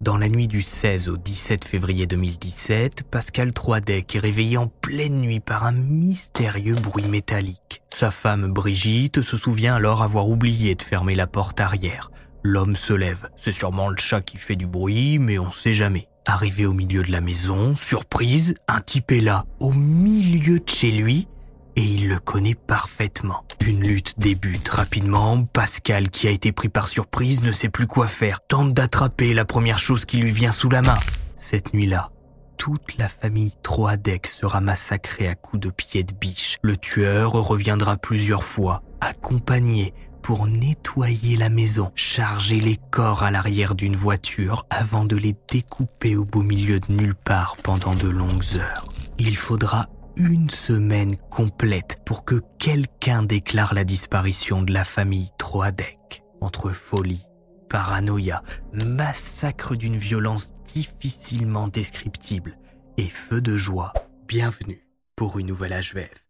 Dans la nuit du 16 au 17 février 2017, Pascal Troidec est réveillé en pleine nuit par un mystérieux bruit métallique. Sa femme Brigitte se souvient alors avoir oublié de fermer la porte arrière. L'homme se lève. C'est sûrement le chat qui fait du bruit, mais on sait jamais. Arrivé au milieu de la maison, surprise, un type est là, au milieu de chez lui, et il le connaît parfaitement. Une lutte débute rapidement. Pascal, qui a été pris par surprise, ne sait plus quoi faire, tente d'attraper la première chose qui lui vient sous la main. Cette nuit-là, toute la famille Troadec sera massacrée à coups de pieds de biche. Le tueur reviendra plusieurs fois, accompagné pour nettoyer la maison, charger les corps à l'arrière d'une voiture avant de les découper au beau milieu de nulle part pendant de longues heures. Il faudra une semaine complète pour que quelqu'un déclare la disparition de la famille Troadec. Entre folie, paranoïa, massacre d'une violence difficilement descriptible et feu de joie, bienvenue pour une nouvelle HVF.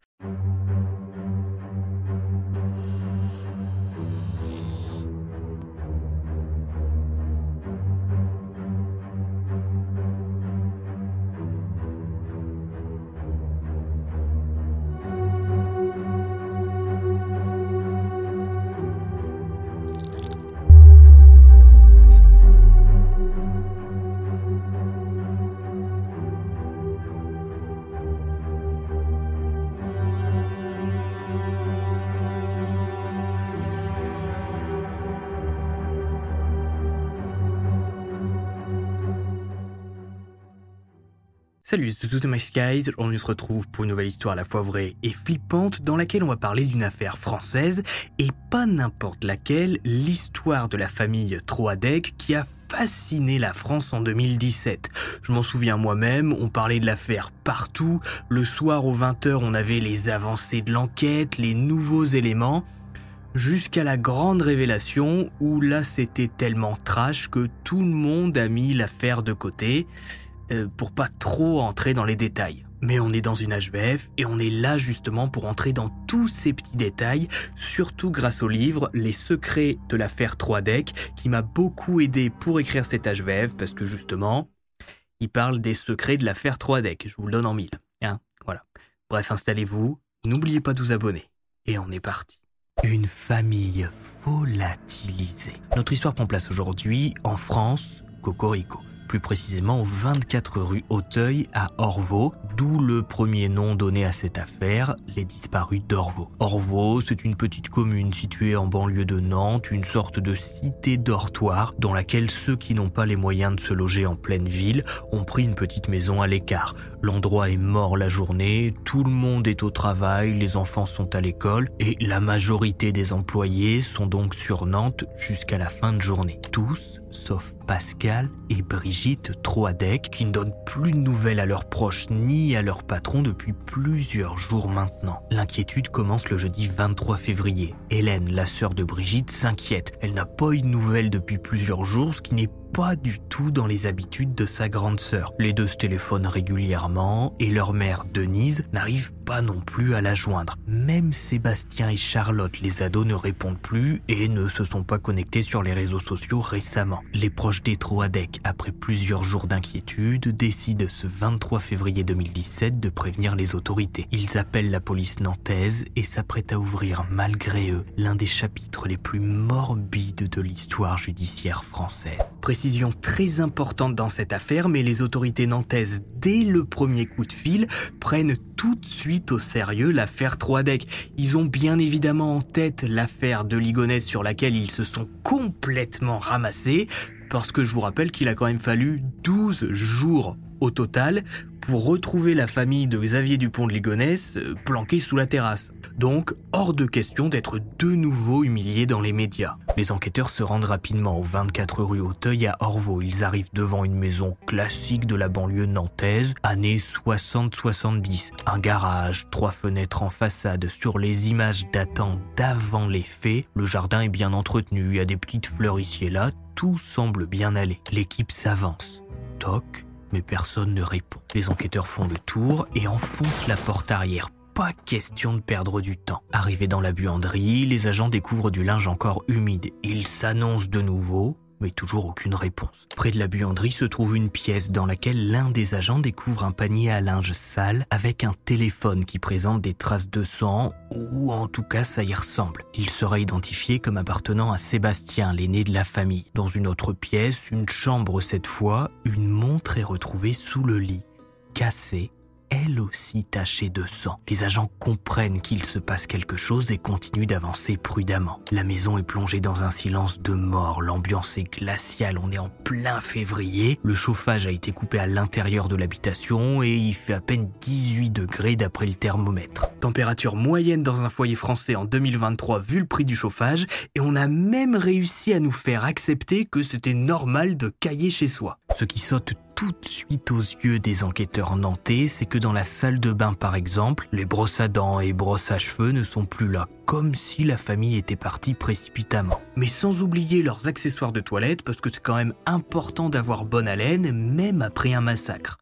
Salut, c'est tout My Skies. On se retrouve pour une nouvelle histoire à la fois vraie et flippante dans laquelle on va parler d'une affaire française et pas n'importe laquelle, l'histoire de la famille Troadec qui a fasciné la France en 2017. Je m'en souviens moi-même, on parlait de l'affaire partout. Le soir aux 20h, on avait les avancées de l'enquête, les nouveaux éléments jusqu'à la grande révélation où là c'était tellement trash que tout le monde a mis l'affaire de côté. Euh, pour pas trop entrer dans les détails. Mais on est dans une HVF et on est là justement pour entrer dans tous ces petits détails, surtout grâce au livre Les secrets de l'affaire 3DEC qui m'a beaucoup aidé pour écrire cette HVF parce que justement, il parle des secrets de l'affaire 3DEC. Je vous le donne en mille. Hein voilà. Bref, installez-vous, n'oubliez pas de vous abonner. Et on est parti. Une famille volatilisée. Notre histoire prend place aujourd'hui en France, Cocorico plus précisément 24 rue Auteuil à Orvaux, d'où le premier nom donné à cette affaire, les disparus d'Orvaux. Orvaux, c'est une petite commune située en banlieue de Nantes, une sorte de cité dortoir dans laquelle ceux qui n'ont pas les moyens de se loger en pleine ville ont pris une petite maison à l'écart. L'endroit est mort la journée, tout le monde est au travail, les enfants sont à l'école et la majorité des employés sont donc sur Nantes jusqu'à la fin de journée. Tous sauf Pascal et Brigitte Troadec, qui ne donnent plus de nouvelles à leurs proches ni à leur patron depuis plusieurs jours maintenant. L'inquiétude commence le jeudi 23 février. Hélène, la sœur de Brigitte, s'inquiète. Elle n'a pas eu de nouvelles depuis plusieurs jours, ce qui n'est pas du tout dans les habitudes de sa grande sœur. Les deux se téléphonent régulièrement et leur mère, Denise, n'arrive pas non plus à la joindre. Même Sébastien et Charlotte, les ados, ne répondent plus et ne se sont pas connectés sur les réseaux sociaux récemment. Les proches des Troadec, après plusieurs jours d'inquiétude, décident ce 23 février 2017 de prévenir les autorités. Ils appellent la police nantaise et s'apprêtent à ouvrir, malgré eux, l'un des chapitres les plus morbides de l'histoire judiciaire française. Précision très importante dans cette affaire, mais les autorités nantaises, dès le premier coup de fil, prennent tout de suite au sérieux l'affaire Troadec. Ils ont bien évidemment en tête l'affaire de Ligonès sur laquelle ils se sont complètement ramassés, parce que je vous rappelle qu'il a quand même fallu 12 jours au total pour retrouver la famille de Xavier Dupont de Ligonnès euh, planquée sous la terrasse. Donc, hors de question d'être de nouveau humiliés dans les médias. Les enquêteurs se rendent rapidement au 24 rue Auteuil à Orvaux. Ils arrivent devant une maison classique de la banlieue nantaise, années 60-70. Un garage, trois fenêtres en façade. Sur les images datant d'avant les faits, le jardin est bien entretenu, il y a des petites fleurs ici et là, tout semble bien aller. L'équipe s'avance. Toc, mais personne ne répond. Les enquêteurs font le tour et enfoncent la porte arrière. Pas question de perdre du temps. Arrivés dans la buanderie, les agents découvrent du linge encore humide. Ils s'annoncent de nouveau, mais toujours aucune réponse. Près de la buanderie se trouve une pièce dans laquelle l'un des agents découvre un panier à linge sale avec un téléphone qui présente des traces de sang, ou en tout cas ça y ressemble. Il sera identifié comme appartenant à Sébastien, l'aîné de la famille. Dans une autre pièce, une chambre cette fois, une montre est retrouvée sous le lit, cassée elle aussi tachée de sang. Les agents comprennent qu'il se passe quelque chose et continuent d'avancer prudemment. La maison est plongée dans un silence de mort, l'ambiance est glaciale, on est en plein février, le chauffage a été coupé à l'intérieur de l'habitation et il fait à peine 18 degrés d'après le thermomètre. Température moyenne dans un foyer français en 2023 vu le prix du chauffage et on a même réussi à nous faire accepter que c'était normal de cailler chez soi. Ce qui saute tout de suite aux yeux des enquêteurs nantais, c'est que dans la salle de bain par exemple, les brosses à dents et brosses à cheveux ne sont plus là, comme si la famille était partie précipitamment. Mais sans oublier leurs accessoires de toilette, parce que c'est quand même important d'avoir bonne haleine, même après un massacre.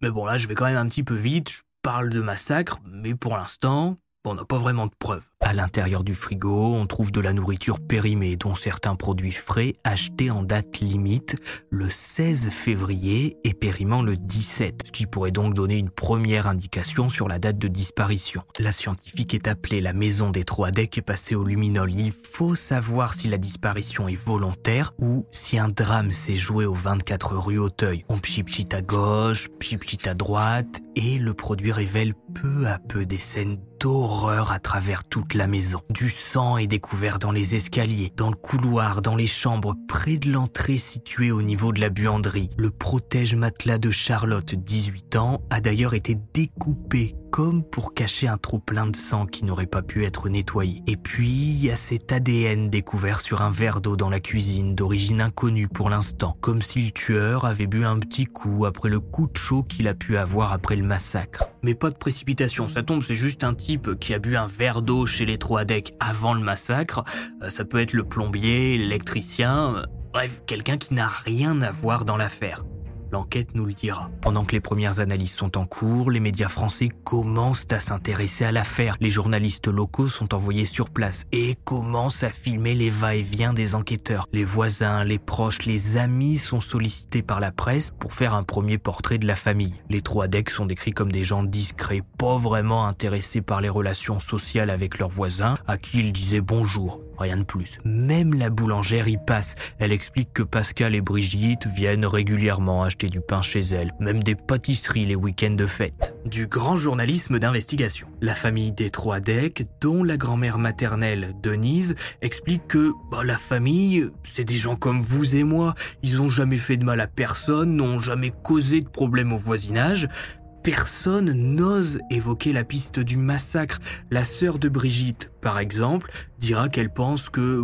Mais bon là, je vais quand même un petit peu vite, je parle de massacre, mais pour l'instant, on n'a pas vraiment de preuves. À l'intérieur du frigo, on trouve de la nourriture périmée, dont certains produits frais achetés en date limite le 16 février et périmant le 17, ce qui pourrait donc donner une première indication sur la date de disparition. La scientifique est appelée la maison des Troadec et passée au luminol. Il faut savoir si la disparition est volontaire ou si un drame s'est joué au 24 rue Auteuil. On pchit à gauche, pchit à droite et le produit révèle peu à peu des scènes d'horreur à travers toute la maison. Du sang est découvert dans les escaliers, dans le couloir, dans les chambres, près de l'entrée située au niveau de la buanderie. Le protège-matelas de Charlotte, 18 ans, a d'ailleurs été découpé comme pour cacher un trou plein de sang qui n'aurait pas pu être nettoyé. Et puis, il y a cet ADN découvert sur un verre d'eau dans la cuisine, d'origine inconnue pour l'instant, comme si le tueur avait bu un petit coup après le coup de chaud qu'il a pu avoir après le massacre. Mais pas de précipitation, ça tombe, c'est juste un type qui a bu un verre d'eau chez les Troadec avant le massacre. Euh, ça peut être le plombier, l'électricien, euh, bref, quelqu'un qui n'a rien à voir dans l'affaire. L'enquête nous le dira. Pendant que les premières analyses sont en cours, les médias français commencent à s'intéresser à l'affaire. Les journalistes locaux sont envoyés sur place et commencent à filmer les va-et-vient des enquêteurs. Les voisins, les proches, les amis sont sollicités par la presse pour faire un premier portrait de la famille. Les trois decks sont décrits comme des gens discrets, pas vraiment intéressés par les relations sociales avec leurs voisins, à qui ils disaient bonjour. Rien de plus. Même la boulangère y passe. Elle explique que Pascal et Brigitte viennent régulièrement acheter du pain chez elle, même des pâtisseries les week-ends de fête. Du grand journalisme d'investigation. La famille des trois decks, dont la grand-mère maternelle Denise, explique que bah, la famille, c'est des gens comme vous et moi. Ils ont jamais fait de mal à personne, n'ont jamais causé de problème au voisinage personne n'ose évoquer la piste du massacre. La sœur de Brigitte, par exemple, dira qu'elle pense que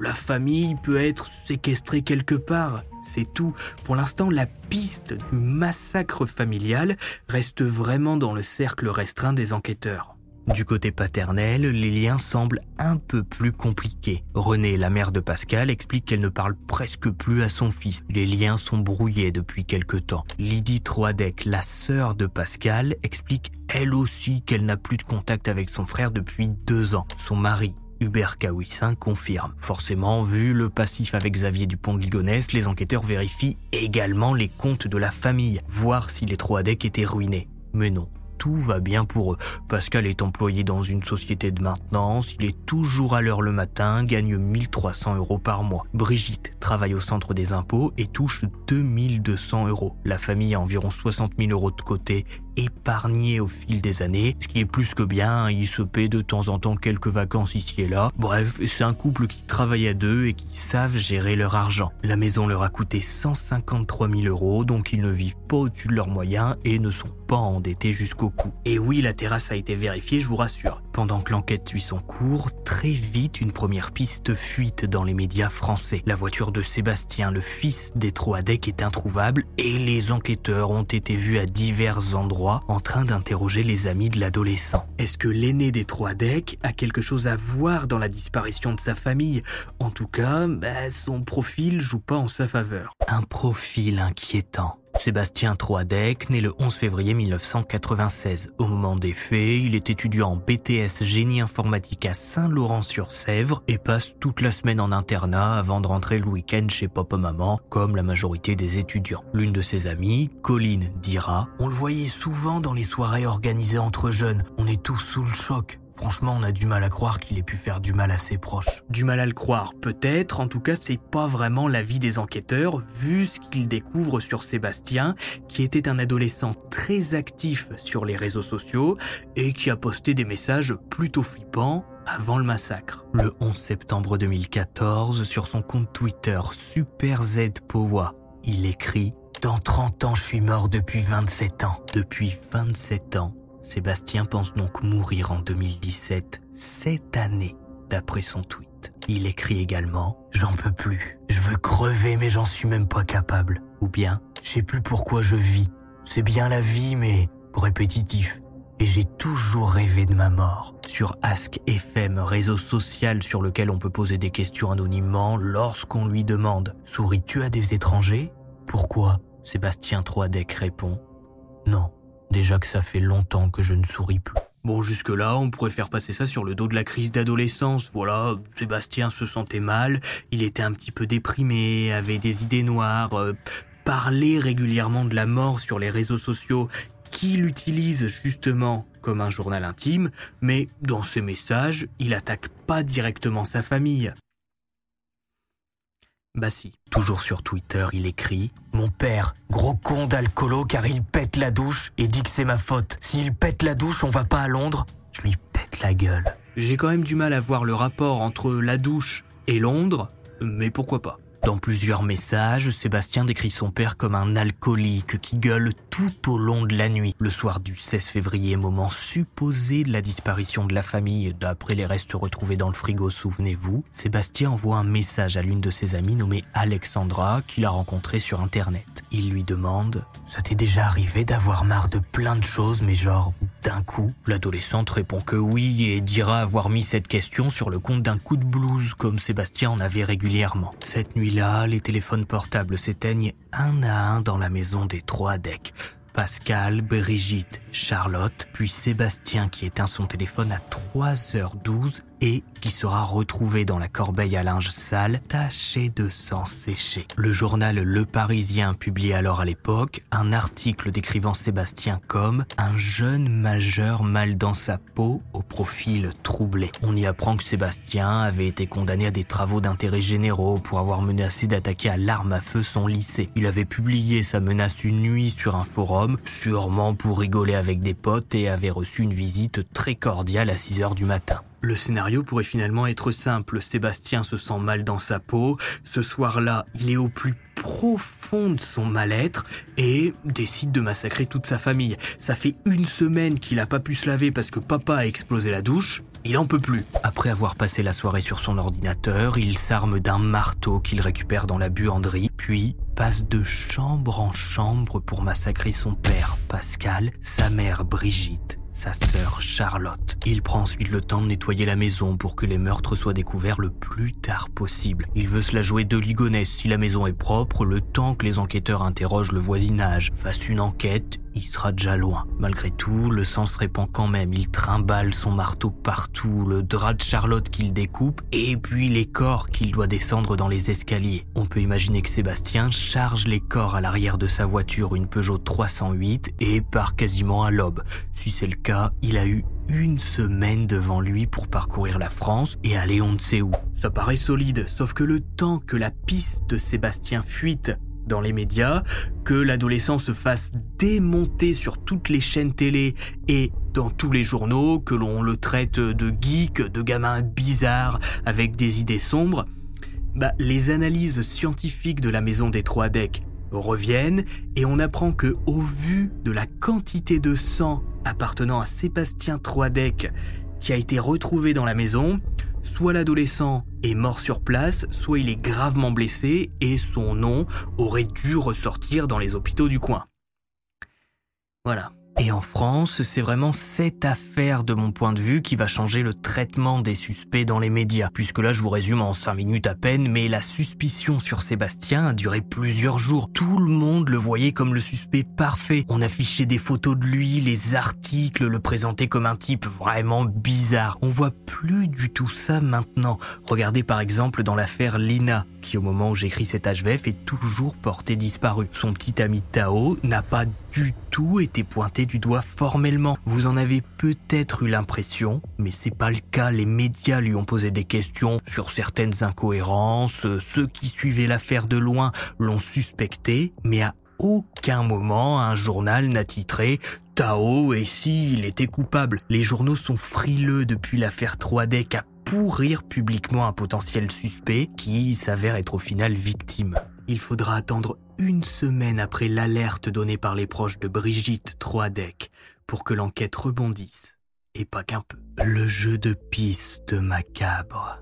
la famille peut être séquestrée quelque part. C'est tout. Pour l'instant, la piste du massacre familial reste vraiment dans le cercle restreint des enquêteurs. Du côté paternel, les liens semblent un peu plus compliqués. Renée, la mère de Pascal, explique qu'elle ne parle presque plus à son fils. Les liens sont brouillés depuis quelque temps. Lydie Troadec, la sœur de Pascal, explique elle aussi qu'elle n'a plus de contact avec son frère depuis deux ans. Son mari, Hubert Kawissin confirme. Forcément, vu le passif avec Xavier Dupont de Ligonnès, les enquêteurs vérifient également les comptes de la famille, voir si les Troadec étaient ruinés. Mais non, tout va bien pour eux. Pascal est employé dans une société de maintenance, il est toujours à l'heure le matin, gagne 1300 euros par mois. Brigitte travaille au centre des impôts et touche 2200 euros. La famille a environ 60 000 euros de côté épargné au fil des années, ce qui est plus que bien, il se paie de temps en temps quelques vacances ici et là. Bref, c'est un couple qui travaille à deux et qui savent gérer leur argent. La maison leur a coûté 153 000 euros, donc ils ne vivent pas au-dessus de leurs moyens et ne sont pas endettés jusqu'au cou. Et oui, la terrasse a été vérifiée, je vous rassure. Pendant que l'enquête suit son cours, très vite une première piste fuite dans les médias français. La voiture de Sébastien, le fils des Troadec, est introuvable et les enquêteurs ont été vus à divers endroits en train d'interroger les amis de l'adolescent. Est-ce que l'aîné des Troadec a quelque chose à voir dans la disparition de sa famille? En tout cas, bah, son profil joue pas en sa faveur. Un profil inquiétant. Sébastien Troadec, né le 11 février 1996. Au moment des faits, il est étudiant en BTS génie informatique à Saint-Laurent-sur-Sèvre et passe toute la semaine en internat avant de rentrer le week-end chez papa-maman, comme la majorité des étudiants. L'une de ses amies, Colline, dira On le voyait souvent dans les soirées organisées entre jeunes. On est tous sous le choc. Franchement, on a du mal à croire qu'il ait pu faire du mal à ses proches. Du mal à le croire, peut-être, en tout cas, c'est pas vraiment l'avis des enquêteurs, vu ce qu'ils découvrent sur Sébastien, qui était un adolescent très actif sur les réseaux sociaux et qui a posté des messages plutôt flippants avant le massacre. Le 11 septembre 2014, sur son compte Twitter Super Z Powa, il écrit Dans 30 ans, je suis mort depuis 27 ans. Depuis 27 ans, Sébastien pense donc mourir en 2017, cette année, d'après son tweet. Il écrit également ⁇ J'en peux plus, je veux crever mais j'en suis même pas capable ⁇ ou bien ⁇ Je sais plus pourquoi je vis, c'est bien la vie mais répétitif ⁇ et j'ai toujours rêvé de ma mort. Sur Ask FM, réseau social sur lequel on peut poser des questions anonymement lorsqu'on lui demande ⁇ Souris-tu à des étrangers ?⁇ Pourquoi? Sébastien Troadec répond ⁇ Non. Déjà que ça fait longtemps que je ne souris plus. Bon, jusque-là, on pourrait faire passer ça sur le dos de la crise d'adolescence. Voilà, Sébastien se sentait mal, il était un petit peu déprimé, avait des idées noires, euh, parlait régulièrement de la mort sur les réseaux sociaux, qu'il utilise justement comme un journal intime, mais dans ses messages, il attaque pas directement sa famille. Bah si. Toujours sur Twitter, il écrit Mon père, gros con d'alcoolo car il pète la douche et dit que c'est ma faute. S'il pète la douche, on va pas à Londres Je lui pète la gueule. J'ai quand même du mal à voir le rapport entre la douche et Londres, mais pourquoi pas? Dans plusieurs messages, Sébastien décrit son père comme un alcoolique qui gueule tout au long de la nuit. Le soir du 16 février, moment supposé de la disparition de la famille, d'après les restes retrouvés dans le frigo, souvenez-vous, Sébastien envoie un message à l'une de ses amies nommée Alexandra, qu'il a rencontrée sur Internet. Il lui demande « Ça t'est déjà arrivé d'avoir marre de plein de choses, mais genre d'un coup ?» L'adolescente répond que oui et dira avoir mis cette question sur le compte d'un coup de blues, comme Sébastien en avait régulièrement. Cette nuit là, les téléphones portables s'éteignent un à un dans la maison des trois decks. Pascal, Brigitte, Charlotte, puis Sébastien qui éteint son téléphone à 3h12 et qui sera retrouvé dans la corbeille à linge sale, taché de sang séché. Le journal Le Parisien publie alors à l'époque un article décrivant Sébastien comme un jeune majeur mal dans sa peau au profil troublé. On y apprend que Sébastien avait été condamné à des travaux d'intérêt généraux pour avoir menacé d'attaquer à l'arme à feu son lycée. Il avait publié sa menace une nuit sur un forum, sûrement pour rigoler avec des potes et avait reçu une visite très cordiale à 6 heures du matin. Le scénario pourrait finalement être simple. Sébastien se sent mal dans sa peau. Ce soir-là, il est au plus profond de son mal-être et décide de massacrer toute sa famille. Ça fait une semaine qu'il n'a pas pu se laver parce que papa a explosé la douche. Il en peut plus. Après avoir passé la soirée sur son ordinateur, il s'arme d'un marteau qu'il récupère dans la buanderie, puis passe de chambre en chambre pour massacrer son père, Pascal, sa mère, Brigitte, sa sœur Charlotte. Il prend ensuite le temps de nettoyer la maison pour que les meurtres soient découverts le plus tard possible. Il veut se la jouer de ligonesse si la maison est propre, le temps que les enquêteurs interrogent le voisinage, fassent une enquête, il sera déjà loin. Malgré tout, le sang se répand quand même. Il trimballe son marteau partout, le drap de Charlotte qu'il découpe, et puis les corps qu'il doit descendre dans les escaliers. On peut imaginer que Sébastien charge les corps à l'arrière de sa voiture, une Peugeot 308, et part quasiment à l'aube. Si c'est le cas, il a eu une semaine devant lui pour parcourir la France et aller on ne sait où. Ça paraît solide, sauf que le temps que la piste de Sébastien fuite dans les médias, que l'adolescent se fasse démonter sur toutes les chaînes télé et dans tous les journaux, que l'on le traite de geek, de gamin bizarre avec des idées sombres, bah, les analyses scientifiques de la maison des trois decks reviennent et on apprend que au vu de la quantité de sang appartenant à Sébastien Troidec qui a été retrouvé dans la maison, soit l'adolescent est mort sur place, soit il est gravement blessé et son nom aurait dû ressortir dans les hôpitaux du coin. Voilà. Et en France, c'est vraiment cette affaire de mon point de vue qui va changer le traitement des suspects dans les médias. Puisque là, je vous résume en 5 minutes à peine, mais la suspicion sur Sébastien a duré plusieurs jours. Tout le monde le voyait comme le suspect parfait. On affichait des photos de lui, les articles le présentaient comme un type vraiment bizarre. On voit plus du tout ça maintenant. Regardez par exemple dans l'affaire Lina, qui au moment où j'écris cet HVF est toujours porté disparu. Son petit ami Tao n'a pas du tout été pointé du doigt formellement. Vous en avez peut-être eu l'impression, mais c'est pas le cas. Les médias lui ont posé des questions sur certaines incohérences. Ceux qui suivaient l'affaire de loin l'ont suspecté, mais à aucun moment un journal n'a titré Tao et si il était coupable? Les journaux sont frileux depuis l'affaire 3D à pourrir publiquement un potentiel suspect qui s'avère être au final victime. Il faudra attendre une semaine après l'alerte donnée par les proches de Brigitte Troadec pour que l'enquête rebondisse, et pas qu'un peu. Le jeu de piste macabre.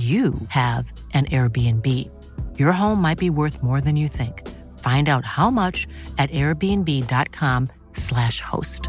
you have an Airbnb. Your home might be worth more than you think. Find out how much at airbnb.com/slash host.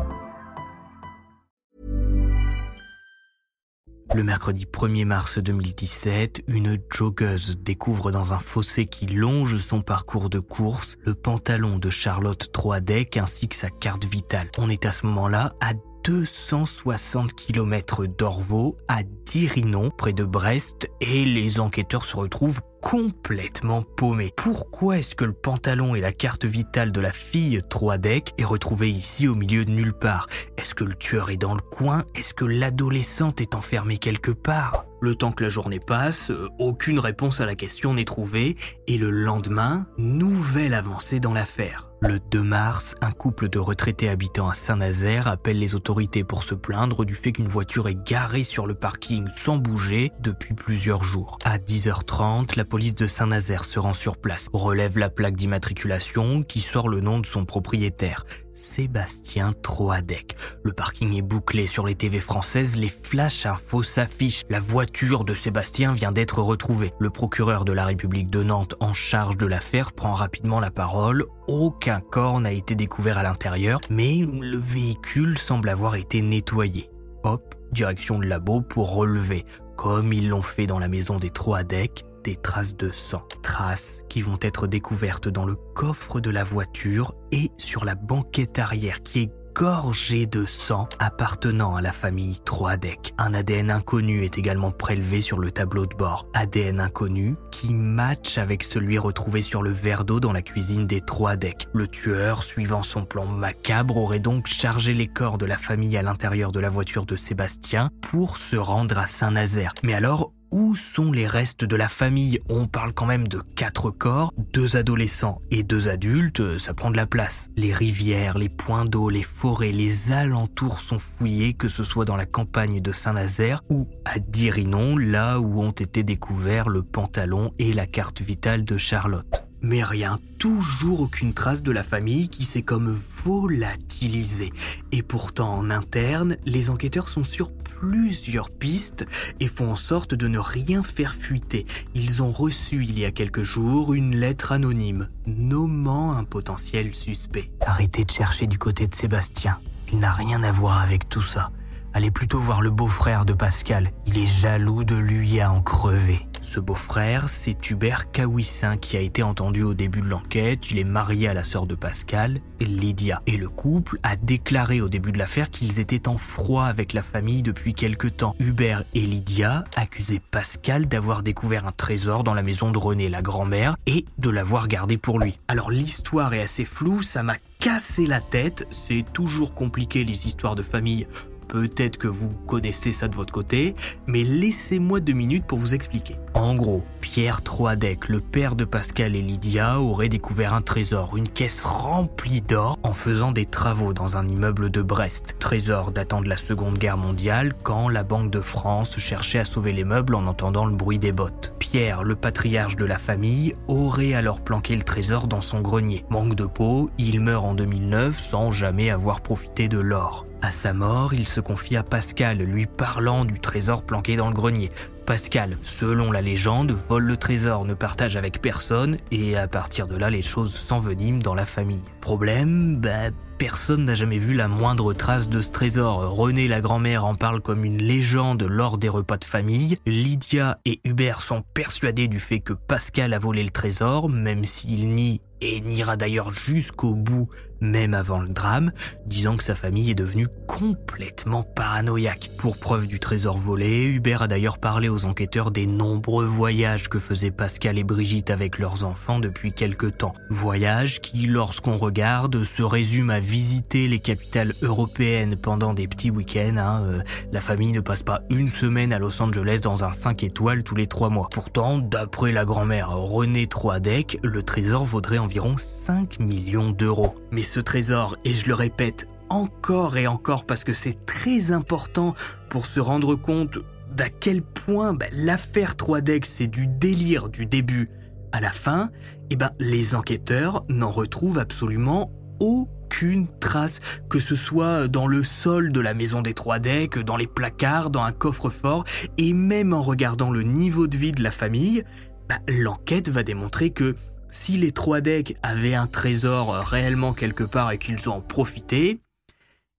Le mercredi 1er mars 2017, une joggeuse découvre dans un fossé qui longe son parcours de course le pantalon de Charlotte Troadec ainsi que sa carte vitale. On est à ce moment-là à 260 km d'Orvaux à Dirinon, près de Brest, et les enquêteurs se retrouvent complètement paumés. Pourquoi est-ce que le pantalon et la carte vitale de la fille Troadec est retrouvé ici au milieu de nulle part? Est-ce que le tueur est dans le coin? Est-ce que l'adolescente est enfermée quelque part? Le temps que la journée passe, euh, aucune réponse à la question n'est trouvée, et le lendemain, nouvelle avancée dans l'affaire. Le 2 mars, un couple de retraités habitant à Saint-Nazaire appelle les autorités pour se plaindre du fait qu'une voiture est garée sur le parking sans bouger depuis plusieurs jours. À 10h30, la police de Saint-Nazaire se rend sur place, relève la plaque d'immatriculation qui sort le nom de son propriétaire, Sébastien Troadec. Le parking est bouclé sur les TV françaises, les flash infos s'affichent. La voiture de Sébastien vient d'être retrouvée. Le procureur de la République de Nantes en charge de l'affaire prend rapidement la parole. Aucun corps n'a été découvert à l'intérieur, mais le véhicule semble avoir été nettoyé. Hop, direction le labo pour relever, comme ils l'ont fait dans la maison des Troadec, des traces de sang. Traces qui vont être découvertes dans le coffre de la voiture et sur la banquette arrière qui est gorgée de sang appartenant à la famille Troadec. Un ADN inconnu est également prélevé sur le tableau de bord. ADN inconnu qui match avec celui retrouvé sur le verre d'eau dans la cuisine des Troadec. Le tueur, suivant son plan macabre, aurait donc chargé les corps de la famille à l'intérieur de la voiture de Sébastien pour se rendre à Saint-Nazaire. Mais alors, où sont les restes de la famille? On parle quand même de quatre corps, deux adolescents et deux adultes, ça prend de la place. Les rivières, les points d'eau, les forêts, les alentours sont fouillés, que ce soit dans la campagne de Saint-Nazaire ou à Dirinon, là où ont été découverts le pantalon et la carte vitale de Charlotte. Mais rien, toujours aucune trace de la famille qui s'est comme volatilisée. Et pourtant en interne, les enquêteurs sont sur plusieurs pistes et font en sorte de ne rien faire fuiter. Ils ont reçu il y a quelques jours une lettre anonyme nommant un potentiel suspect. Arrêtez de chercher du côté de Sébastien. Il n'a rien à voir avec tout ça. Allez plutôt voir le beau-frère de Pascal. Il est jaloux de lui à en crever. Ce beau-frère, c'est Hubert Cahuissin qui a été entendu au début de l'enquête. Il est marié à la sœur de Pascal, Lydia. Et le couple a déclaré au début de l'affaire qu'ils étaient en froid avec la famille depuis quelque temps. Hubert et Lydia accusaient Pascal d'avoir découvert un trésor dans la maison de René, la grand-mère, et de l'avoir gardé pour lui. Alors l'histoire est assez floue, ça m'a cassé la tête. C'est toujours compliqué les histoires de famille Peut-être que vous connaissez ça de votre côté, mais laissez-moi deux minutes pour vous expliquer. En gros, Pierre Troadec, le père de Pascal et Lydia, aurait découvert un trésor, une caisse remplie d'or, en faisant des travaux dans un immeuble de Brest. Trésor datant de la Seconde Guerre mondiale, quand la Banque de France cherchait à sauver les meubles en entendant le bruit des bottes. Pierre, le patriarche de la famille, aurait alors planqué le trésor dans son grenier. Manque de peau, il meurt en 2009 sans jamais avoir profité de l'or. À sa mort, il se confie à Pascal, lui parlant du trésor planqué dans le grenier. Pascal, selon la légende, vole le trésor, ne partage avec personne, et à partir de là, les choses s'enveniment dans la famille. Problème, bah, personne n'a jamais vu la moindre trace de ce trésor. René, la grand-mère, en parle comme une légende lors des repas de famille. Lydia et Hubert sont persuadés du fait que Pascal a volé le trésor, même s'il nie et n'ira d'ailleurs jusqu'au bout, même avant le drame, disant que sa famille est devenue complètement paranoïaque. Pour preuve du trésor volé, Hubert a d'ailleurs parlé aux enquêteurs des nombreux voyages que faisaient Pascal et Brigitte avec leurs enfants depuis quelque temps. Voyages qui, lorsqu'on regarde, se résument à visiter les capitales européennes pendant des petits week-ends. Hein. Euh, la famille ne passe pas une semaine à Los Angeles dans un 5 étoiles tous les 3 mois. Pourtant, d'après la grand-mère René Troadec, le trésor vaudrait environ 5 millions d'euros. Mais ce trésor, et je le répète, encore et encore parce que c'est très important pour se rendre compte d'à quel point bah, l'affaire 3DEX c'est du délire du début à la fin, eh ben les enquêteurs n'en retrouvent absolument aucune trace, que ce soit dans le sol de la maison des trois decks, dans les placards, dans un coffre-fort, et même en regardant le niveau de vie de la famille, bah, l'enquête va démontrer que si les trois decks avaient un trésor réellement quelque part et qu'ils en profitaient,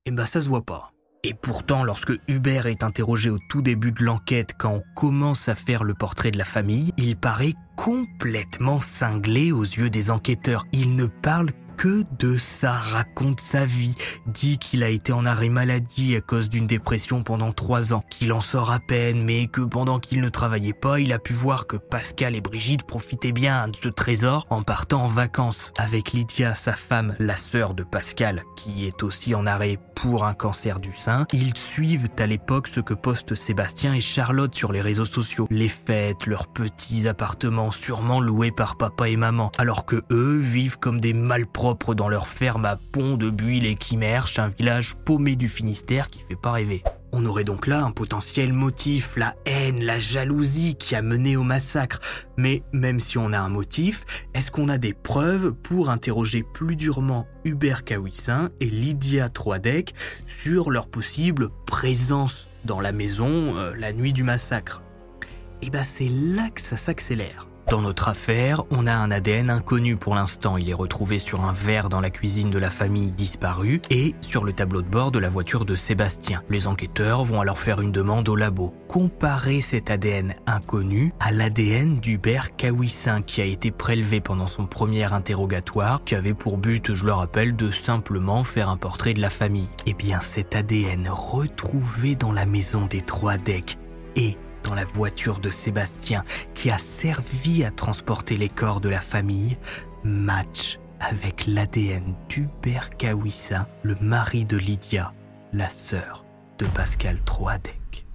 eh ben ça se voit pas. Et pourtant, lorsque Hubert est interrogé au tout début de l'enquête, quand on commence à faire le portrait de la famille, il paraît complètement cinglé aux yeux des enquêteurs. Il ne parle que de ça, raconte sa vie, dit qu'il a été en arrêt maladie à cause d'une dépression pendant trois ans, qu'il en sort à peine, mais que pendant qu'il ne travaillait pas, il a pu voir que Pascal et Brigitte profitaient bien de ce trésor en partant en vacances. Avec Lydia, sa femme, la sœur de Pascal, qui est aussi en arrêt pour un cancer du sein, ils suivent à l'époque ce que postent Sébastien et Charlotte sur les réseaux sociaux. Les fêtes, leurs petits appartements sûrement loués par papa et maman, alors que eux vivent comme des malpropres propre dans leur ferme à Pont de Buile et Quimerche, un village paumé du Finistère qui fait pas rêver. On aurait donc là un potentiel motif, la haine, la jalousie qui a mené au massacre. Mais même si on a un motif, est-ce qu'on a des preuves pour interroger plus durement Hubert Cahuissin et Lydia Troidec sur leur possible présence dans la maison euh, la nuit du massacre? Et eh bien c'est là que ça s'accélère. Dans notre affaire, on a un ADN inconnu pour l'instant. Il est retrouvé sur un verre dans la cuisine de la famille disparue et sur le tableau de bord de la voiture de Sébastien. Les enquêteurs vont alors faire une demande au labo. Comparer cet ADN inconnu à l'ADN d'Hubert Cahuissin qui a été prélevé pendant son premier interrogatoire, qui avait pour but, je le rappelle, de simplement faire un portrait de la famille. Eh bien, cet ADN retrouvé dans la maison des trois decks et dans la voiture de Sébastien qui a servi à transporter les corps de la famille match avec l'ADN d'Hubert Kawissa, le mari de Lydia, la sœur de Pascal Troadec.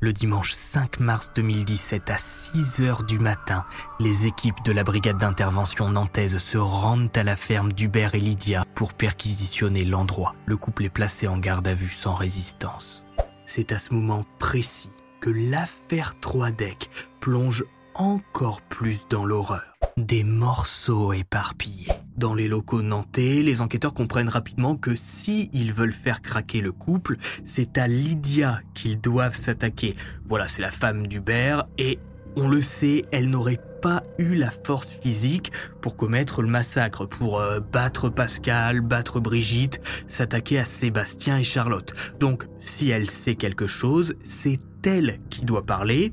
Le dimanche 5 mars 2017 à 6 heures du matin, les équipes de la brigade d'intervention nantaise se rendent à la ferme d'Hubert et Lydia pour perquisitionner l'endroit. Le couple est placé en garde à vue sans résistance. C'est à ce moment précis que l'affaire Troidec plonge encore plus dans l'horreur. Des morceaux éparpillés. Dans les locaux nantais, les enquêteurs comprennent rapidement que si ils veulent faire craquer le couple, c'est à Lydia qu'ils doivent s'attaquer. Voilà, c'est la femme d'Hubert et on le sait, elle n'aurait pas eu la force physique pour commettre le massacre, pour euh, battre Pascal, battre Brigitte, s'attaquer à Sébastien et Charlotte. Donc, si elle sait quelque chose, c'est elle qui doit parler.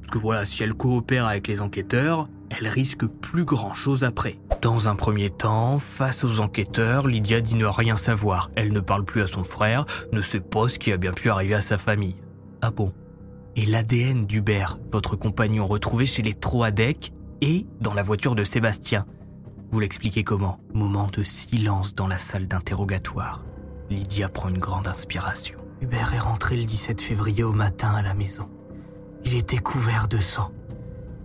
Parce que voilà, si elle coopère avec les enquêteurs, elle risque plus grand chose après. Dans un premier temps, face aux enquêteurs, Lydia dit ne rien savoir. Elle ne parle plus à son frère, ne sait pas ce qui a bien pu arriver à sa famille. Ah bon? Et l'ADN d'Hubert, votre compagnon retrouvé chez les Troadec et dans la voiture de Sébastien. Vous l'expliquez comment? Moment de silence dans la salle d'interrogatoire. Lydia prend une grande inspiration. Hubert est rentré le 17 février au matin à la maison. Il était couvert de sang.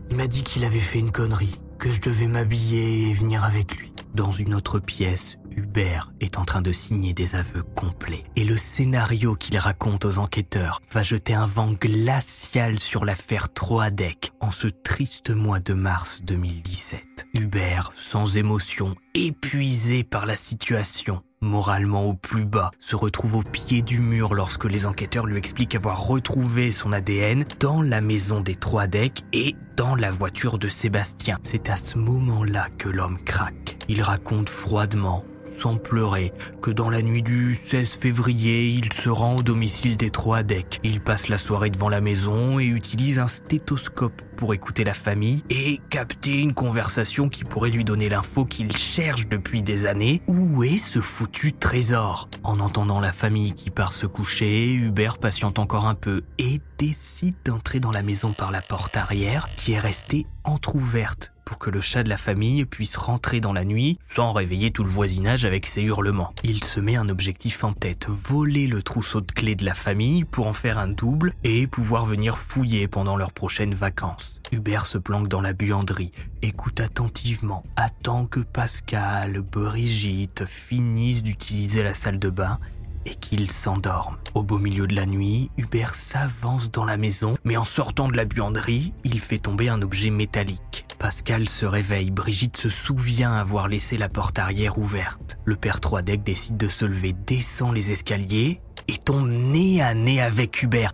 Il m'a dit qu'il avait fait une connerie, que je devais m'habiller et venir avec lui. Dans une autre pièce, Hubert est en train de signer des aveux complets. Et le scénario qu'il raconte aux enquêteurs va jeter un vent glacial sur l'affaire Troadec en ce triste mois de mars 2017. Hubert, sans émotion, épuisé par la situation, moralement au plus bas, se retrouve au pied du mur lorsque les enquêteurs lui expliquent avoir retrouvé son ADN dans la maison des trois decks et dans la voiture de Sébastien. C'est à ce moment-là que l'homme craque. Il raconte froidement sans pleurer, que dans la nuit du 16 février, il se rend au domicile des trois decks. Il passe la soirée devant la maison et utilise un stéthoscope pour écouter la famille et capter une conversation qui pourrait lui donner l'info qu'il cherche depuis des années. Où est ce foutu trésor? En entendant la famille qui part se coucher, Hubert patiente encore un peu et décide d'entrer dans la maison par la porte arrière qui est restée entr'ouverte pour que le chat de la famille puisse rentrer dans la nuit sans réveiller tout le voisinage avec ses hurlements. Il se met un objectif en tête, voler le trousseau de clés de la famille pour en faire un double et pouvoir venir fouiller pendant leurs prochaines vacances. Hubert se planque dans la buanderie, écoute attentivement, attend que Pascal, Brigitte finissent d'utiliser la salle de bain et qu'il s'endorme. Au beau milieu de la nuit, Hubert s'avance dans la maison, mais en sortant de la buanderie, il fait tomber un objet métallique. Pascal se réveille, Brigitte se souvient avoir laissé la porte arrière ouverte. Le père Troidec décide de se lever, descend les escaliers et tombe nez à nez avec Hubert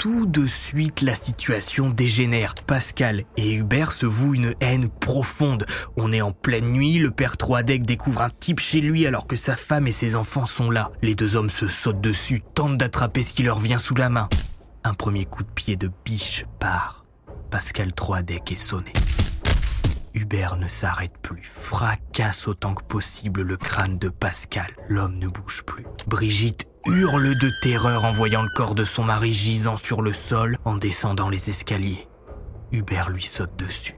tout de suite la situation dégénère. Pascal et Hubert se vouent une haine profonde. On est en pleine nuit, le père Troadec découvre un type chez lui alors que sa femme et ses enfants sont là. Les deux hommes se sautent dessus, tentent d'attraper ce qui leur vient sous la main. Un premier coup de pied de biche part. Pascal Troadec est sonné. Hubert ne s'arrête plus, fracasse autant que possible le crâne de Pascal. L'homme ne bouge plus. Brigitte hurle de terreur en voyant le corps de son mari gisant sur le sol en descendant les escaliers. Hubert lui saute dessus.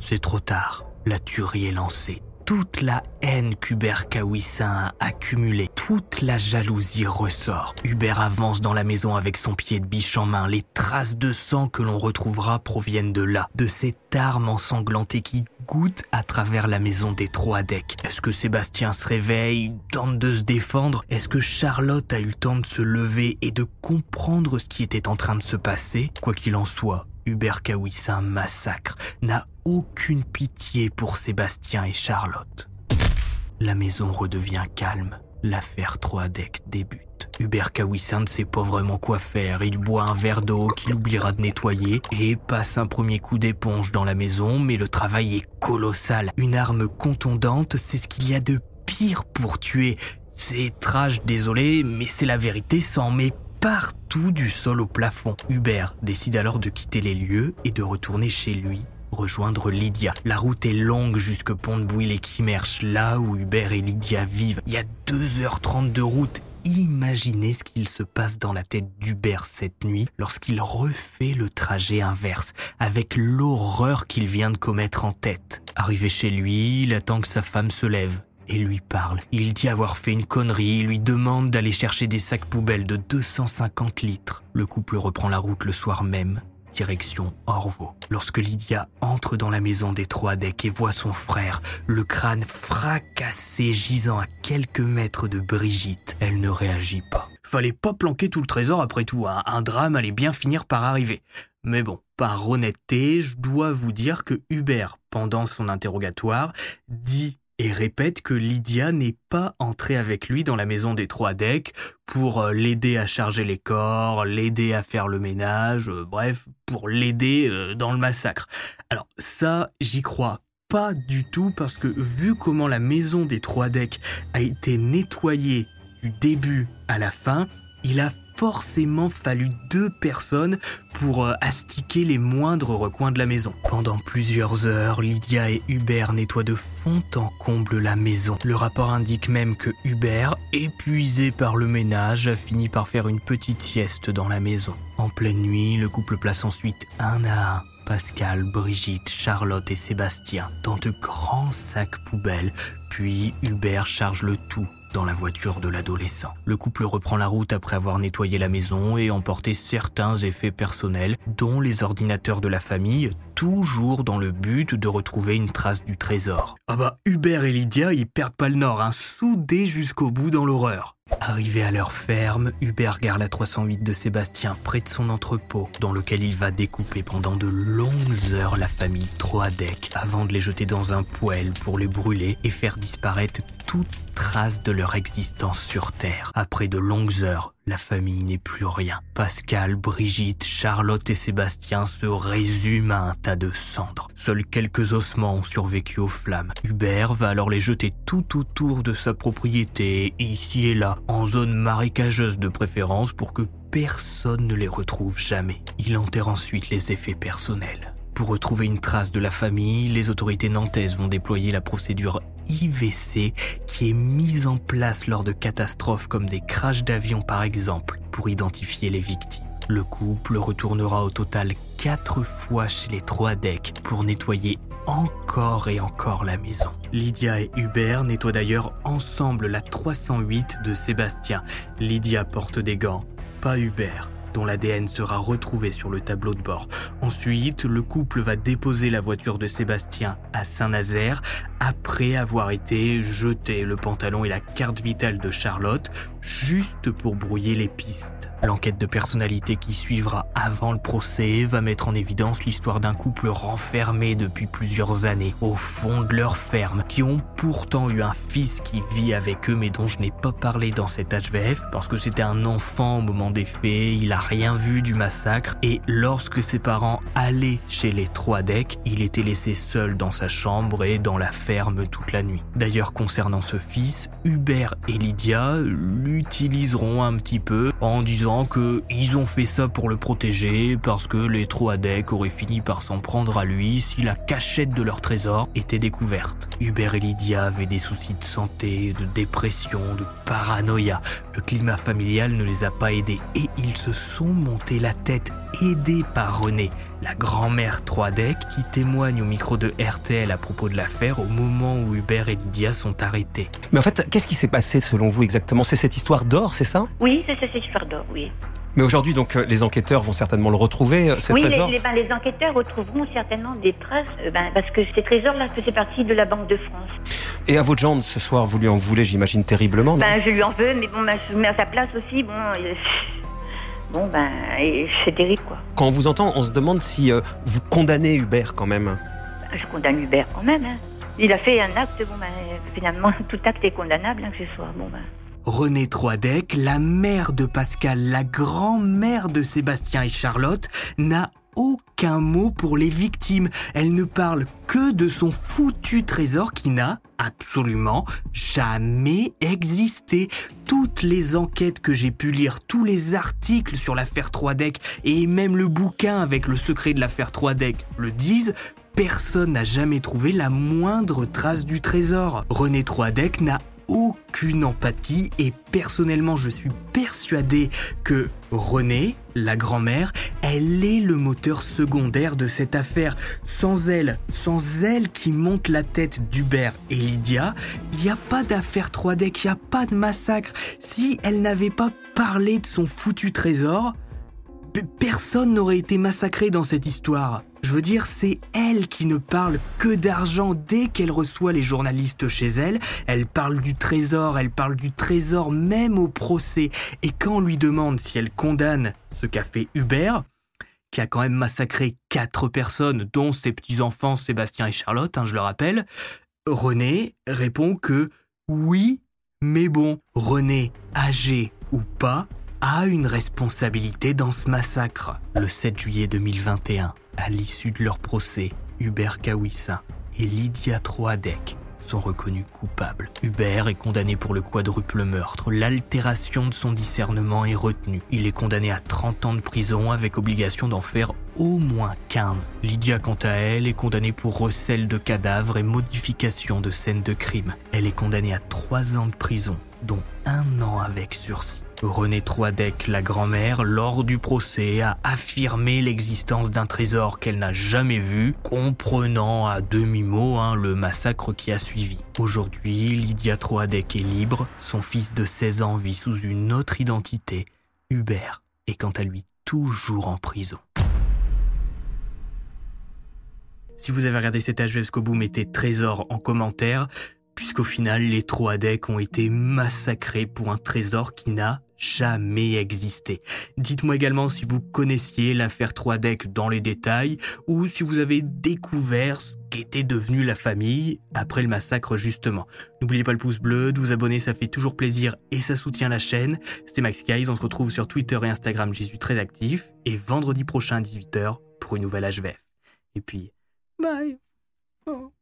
C'est trop tard. La tuerie est lancée toute la haine qu'Hubert Kawissin a accumulée, toute la jalousie ressort. Hubert avance dans la maison avec son pied de biche en main. Les traces de sang que l'on retrouvera proviennent de là, de cette arme ensanglantée qui goûte à travers la maison des trois decks. Est-ce que Sébastien se réveille, tente de se défendre? Est-ce que Charlotte a eu le temps de se lever et de comprendre ce qui était en train de se passer? Quoi qu'il en soit, Hubert Kawissin massacre, n'a aucune pitié pour Sébastien et Charlotte. La maison redevient calme. L'affaire Troadec débute. Hubert Kawissin ne sait pas vraiment quoi faire. Il boit un verre d'eau qu'il oubliera de nettoyer et passe un premier coup d'éponge dans la maison, mais le travail est colossal. Une arme contondante, c'est ce qu'il y a de pire pour tuer. C'est trash, désolé, mais c'est la vérité, sans met partout du sol au plafond. Hubert décide alors de quitter les lieux et de retourner chez lui rejoindre Lydia. La route est longue jusque Pont de Bouille et Quimerche, là où Hubert et Lydia vivent. Il y a 2h30 de route. Imaginez ce qu'il se passe dans la tête d'Hubert cette nuit lorsqu'il refait le trajet inverse, avec l'horreur qu'il vient de commettre en tête. Arrivé chez lui, il attend que sa femme se lève et lui parle. Il dit avoir fait une connerie, il lui demande d'aller chercher des sacs poubelles de 250 litres. Le couple reprend la route le soir même direction Orvaux. Lorsque Lydia entre dans la maison des trois decks et voit son frère, le crâne fracassé gisant à quelques mètres de Brigitte, elle ne réagit pas. Fallait pas planquer tout le trésor après tout, hein. un drame allait bien finir par arriver. Mais bon, par honnêteté, je dois vous dire que Hubert, pendant son interrogatoire, dit et répète que Lydia n'est pas entrée avec lui dans la maison des trois decks pour euh, l'aider à charger les corps, l'aider à faire le ménage, euh, bref, pour l'aider euh, dans le massacre. Alors ça, j'y crois pas du tout parce que vu comment la maison des trois decks a été nettoyée du début à la fin, il a forcément fallu deux personnes pour euh, astiquer les moindres recoins de la maison. Pendant plusieurs heures, Lydia et Hubert nettoient de fond en comble la maison. Le rapport indique même que Hubert, épuisé par le ménage, a fini par faire une petite sieste dans la maison. En pleine nuit, le couple place ensuite un à un Pascal, Brigitte, Charlotte et Sébastien dans de grands sacs poubelles, puis Hubert charge le tout dans la voiture de l'adolescent. Le couple reprend la route après avoir nettoyé la maison et emporté certains effets personnels, dont les ordinateurs de la famille, toujours dans le but de retrouver une trace du trésor. Ah bah, Hubert et Lydia, ils perdent pas le nord, hein, soudés jusqu'au bout dans l'horreur. Arrivé à leur ferme, Hubert gare la 308 de Sébastien près de son entrepôt, dans lequel il va découper pendant de longues heures la famille Troadec avant de les jeter dans un poêle pour les brûler et faire disparaître toute trace de leur existence sur Terre. Après de longues heures, la famille n'est plus rien. Pascal, Brigitte, Charlotte et Sébastien se résument à un tas de cendres. Seuls quelques ossements ont survécu aux flammes. Hubert va alors les jeter tout autour de sa propriété, ici et là, en zone marécageuse de préférence pour que personne ne les retrouve jamais. Il enterre ensuite les effets personnels. Pour retrouver une trace de la famille, les autorités nantaises vont déployer la procédure IVC qui est mise en place lors de catastrophes comme des crashs d'avions par exemple pour identifier les victimes. Le couple retournera au total quatre fois chez les trois decks pour nettoyer encore et encore la maison. Lydia et Hubert nettoient d'ailleurs ensemble la 308 de Sébastien. Lydia porte des gants, pas Hubert dont l'ADN sera retrouvé sur le tableau de bord. Ensuite, le couple va déposer la voiture de Sébastien à Saint-Nazaire après avoir été jeté le pantalon et la carte vitale de Charlotte juste pour brouiller les pistes. L'enquête de personnalité qui suivra avant le procès va mettre en évidence l'histoire d'un couple renfermé depuis plusieurs années au fond de leur ferme, qui ont pourtant eu un fils qui vit avec eux mais dont je n'ai pas parlé dans cet HVF parce que c'était un enfant au moment des faits, il a rien vu du massacre et lorsque ses parents allaient chez les trois decks, il était laissé seul dans sa chambre et dans la ferme toute la nuit. D'ailleurs concernant ce fils, Hubert et Lydia l'utiliseront un petit peu en disant que ils ont fait ça pour le protéger parce que les Troadec auraient fini par s'en prendre à lui si la cachette de leur trésor était découverte. Hubert et Lydia avaient des soucis de santé, de dépression, de paranoïa. Le climat familial ne les a pas aidés et ils se sont montés la tête aidés par René, la grand-mère Troadec qui témoigne au micro de RTL à propos de l'affaire au moment où Hubert et Lydia sont arrêtés. Mais en fait, qu'est-ce qui s'est passé selon vous exactement? C'est cette histoire d'or, c'est ça? Oui, c'est cette histoire d'or, oui. Mais aujourd'hui, donc, euh, les enquêteurs vont certainement le retrouver, euh, ce oui, trésor? les, les, ben, les enquêteurs retrouveront certainement des traces, euh, ben, parce que ces trésors-là faisaient partie de la Banque de France. Et à votre gendre, ce soir, vous lui en voulez, j'imagine, terriblement, non? Ben, je lui en veux, mais bon, ben, je me mets à sa place aussi, bon... euh, Bon, ben, c'est terrible, quoi. Quand on vous entend, on se demande si euh, vous condamnez Hubert quand même. Ben, Je condamne Hubert quand même, hein. Il a fait un acte, bon, ben, finalement, tout acte est condamnable, hein, que ce soit, bon, ben... René Troidec, la mère de Pascal, la grand-mère de Sébastien et Charlotte, n'a aucun mot pour les victimes. Elle ne parle que de son foutu trésor qui n'a absolument jamais existé. Toutes les enquêtes que j'ai pu lire, tous les articles sur l'affaire Troidec et même le bouquin avec le secret de l'affaire Troidec le disent, personne n'a jamais trouvé la moindre trace du trésor. René Troidec n'a aucune empathie et personnellement je suis persuadé que Renée, la grand-mère, elle est le moteur secondaire de cette affaire. Sans elle, sans elle qui monte la tête d'Hubert et Lydia, il n'y a pas d'affaire 3D, il n'y a pas de massacre. Si elle n'avait pas parlé de son foutu trésor, personne n'aurait été massacré dans cette histoire. Je veux dire, c'est elle qui ne parle que d'argent dès qu'elle reçoit les journalistes chez elle. Elle parle du trésor, elle parle du trésor même au procès. Et quand on lui demande si elle condamne ce qu'a fait Hubert, qui a quand même massacré quatre personnes, dont ses petits-enfants Sébastien et Charlotte, hein, je le rappelle, René répond que oui, mais bon, René, âgé ou pas, a une responsabilité dans ce massacre. Le 7 juillet 2021, à l'issue de leur procès, Hubert Kawissa et Lydia Troadec sont reconnus coupables. Hubert est condamné pour le quadruple meurtre. L'altération de son discernement est retenue. Il est condamné à 30 ans de prison avec obligation d'en faire au moins 15. Lydia, quant à elle, est condamnée pour recel de cadavres et modification de scènes de crime. Elle est condamnée à 3 ans de prison, dont un an avec sursis. René Troidec, la grand-mère, lors du procès, a affirmé l'existence d'un trésor qu'elle n'a jamais vu, comprenant à demi-mot hein, le massacre qui a suivi. Aujourd'hui, Lydia Troadec est libre, son fils de 16 ans vit sous une autre identité. Hubert est quant à lui toujours en prison. Si vous avez regardé cet HV jusqu'au bout, mettez trésor en commentaire, puisqu'au final, les Troadec ont été massacrés pour un trésor qui n'a jamais existé. Dites-moi également si vous connaissiez l'affaire Troadec dans les détails, ou si vous avez découvert ce qu'était devenue la famille après le massacre justement. N'oubliez pas le pouce bleu, de vous abonner, ça fait toujours plaisir et ça soutient la chaîne. C'était Max Guys, on se retrouve sur Twitter et Instagram, j'y suis très actif, et vendredi prochain à 18h pour une nouvelle HVF. Et puis, bye. Oh.